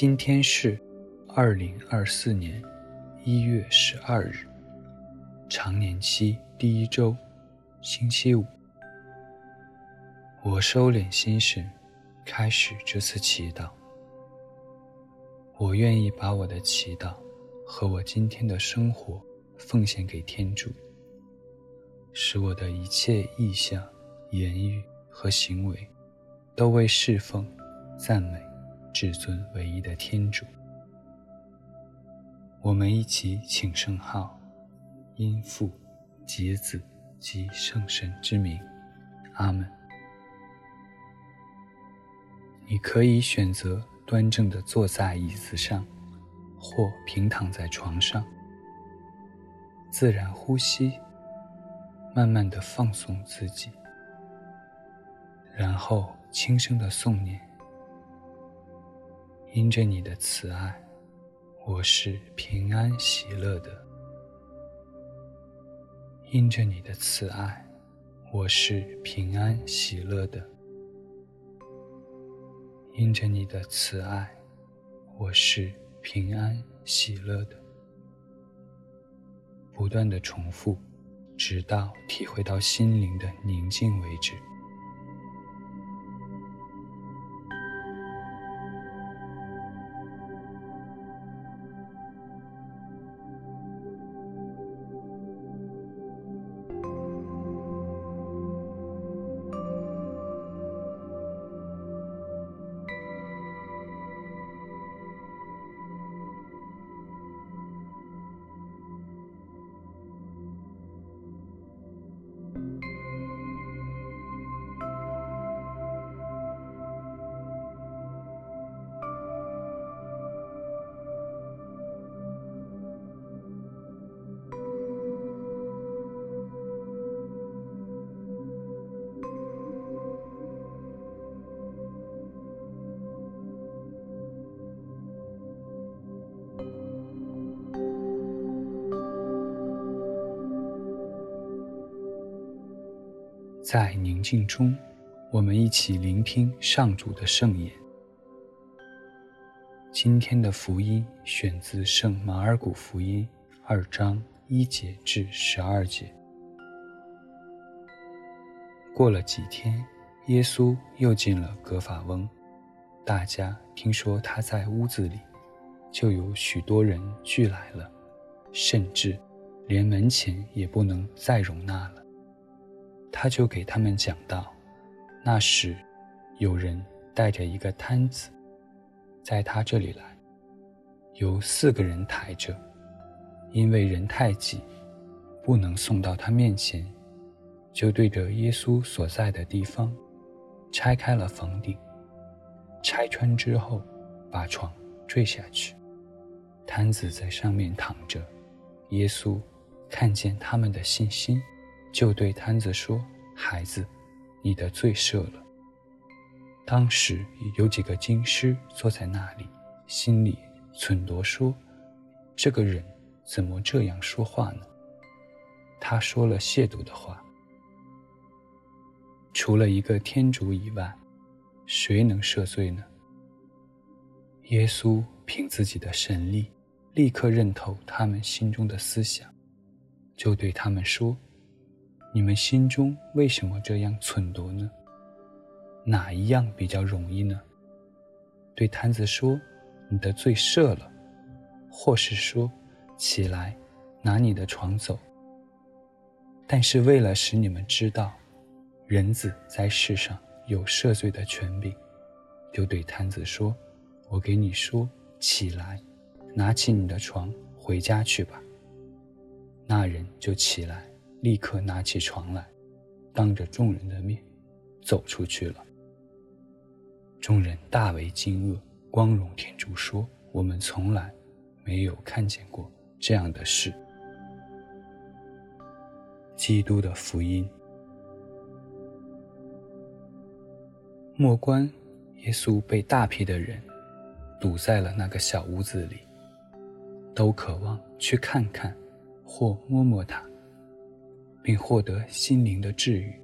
今天是二零二四年一月十二日，常年期第一周，星期五。我收敛心神，开始这次祈祷。我愿意把我的祈祷和我今天的生活奉献给天主，使我的一切意向、言语和行为都为侍奉、赞美。至尊唯一的天主，我们一起请圣号，因父、及子、及圣神之名，阿门。你可以选择端正地坐在椅子上，或平躺在床上，自然呼吸，慢慢地放松自己，然后轻声地诵念。因着你的慈爱，我是平安喜乐的。因着你的慈爱，我是平安喜乐的。因着你的慈爱，我是平安喜乐的。不断的重复，直到体会到心灵的宁静为止。在宁静中，我们一起聆听上主的圣言。今天的福音选自《圣马尔谷福音》二章一节至十二节。过了几天，耶稣又进了格法翁，大家听说他在屋子里，就有许多人聚来了，甚至连门前也不能再容纳了。他就给他们讲道，那时有人带着一个摊子，在他这里来，由四个人抬着，因为人太挤，不能送到他面前，就对着耶稣所在的地方，拆开了房顶，拆穿之后，把床坠下去，摊子在上面躺着。耶稣看见他们的信心。就对摊子说：“孩子，你的罪赦了。”当时有几个经师坐在那里，心里忖度说：“这个人怎么这样说话呢？他说了亵渎的话。除了一个天主以外，谁能赦罪呢？”耶稣凭自己的神力，立刻认透他们心中的思想，就对他们说。你们心中为什么这样忖度呢？哪一样比较容易呢？对瘫子说：“你的罪赦了。”或是说：“起来，拿你的床走。”但是为了使你们知道，人子在世上有赦罪的权柄，就对摊子说：“我给你说，起来，拿起你的床回家去吧。”那人就起来。立刻拿起床来，当着众人的面走出去了。众人大为惊愕，光荣天主说：“我们从来没有看见过这样的事。”基督的福音。末关，耶稣被大批的人堵在了那个小屋子里，都渴望去看看或摸摸他。并获得心灵的治愈。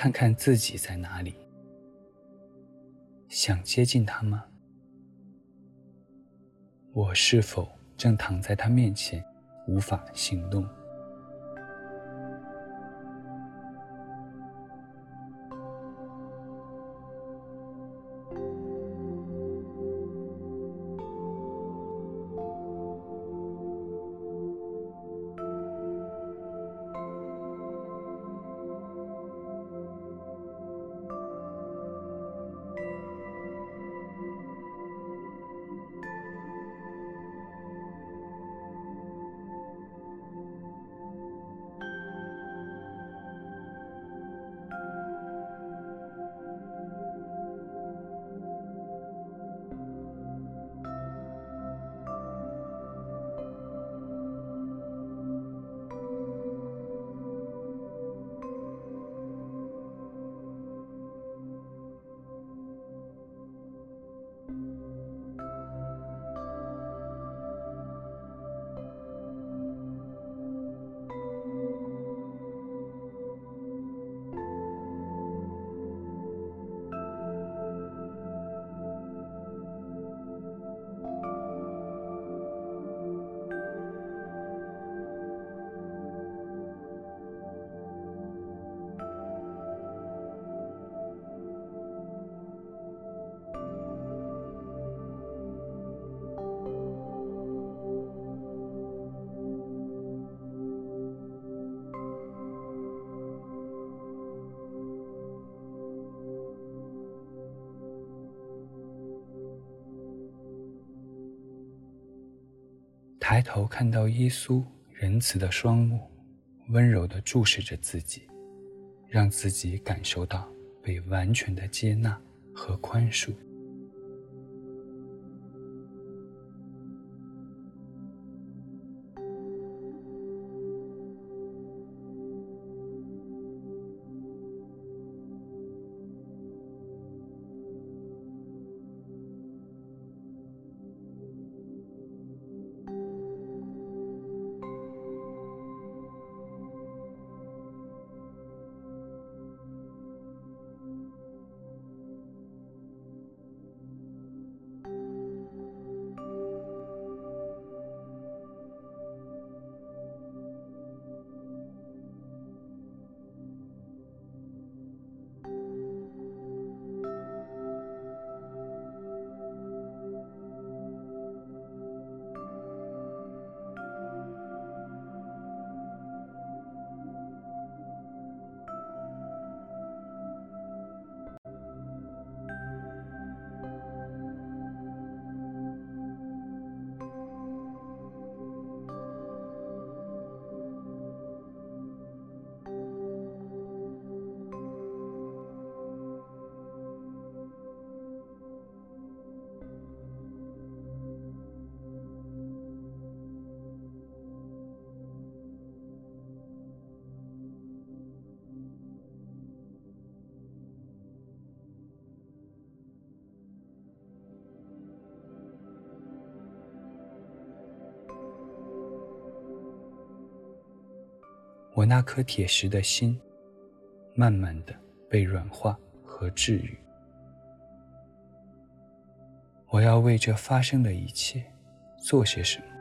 看看自己在哪里。想接近他吗？我是否正躺在他面前，无法行动？抬头看到耶稣仁慈的双目，温柔地注视着自己，让自己感受到被完全的接纳和宽恕。我那颗铁石的心，慢慢的被软化和治愈。我要为这发生的一切做些什么？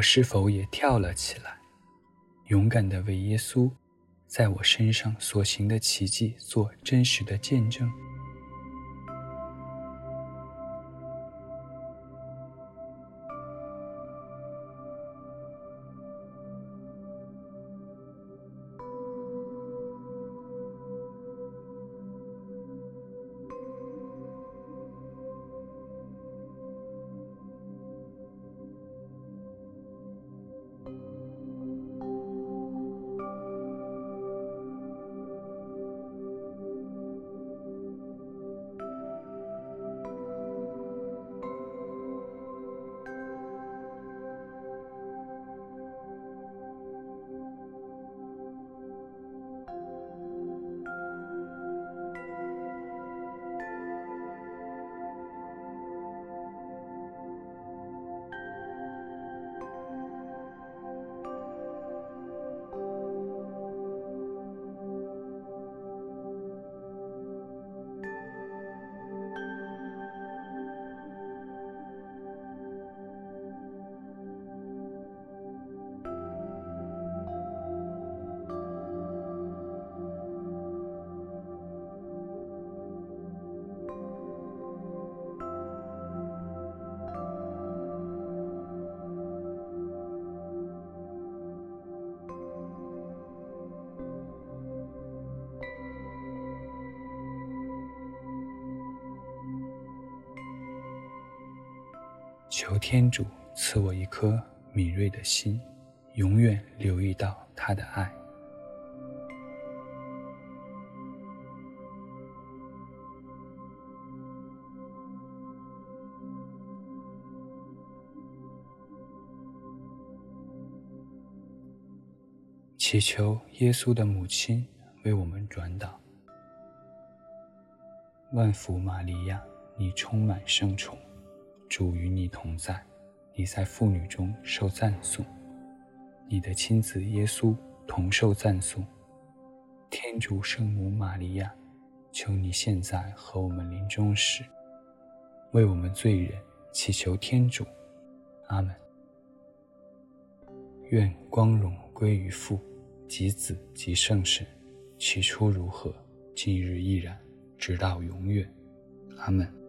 我是否也跳了起来，勇敢的为耶稣在我身上所行的奇迹做真实的见证？求天主赐我一颗敏锐的心，永远留意到他的爱。祈求耶稣的母亲为我们转祷。万福玛利亚，你充满圣宠。主与你同在，你在妇女中受赞颂，你的亲子耶稣同受赞颂。天主圣母玛利亚，求你现在和我们临终时，为我们罪人祈求天主。阿门。愿光荣归于父及子及圣神，起初如何，今日亦然，直到永远。阿门。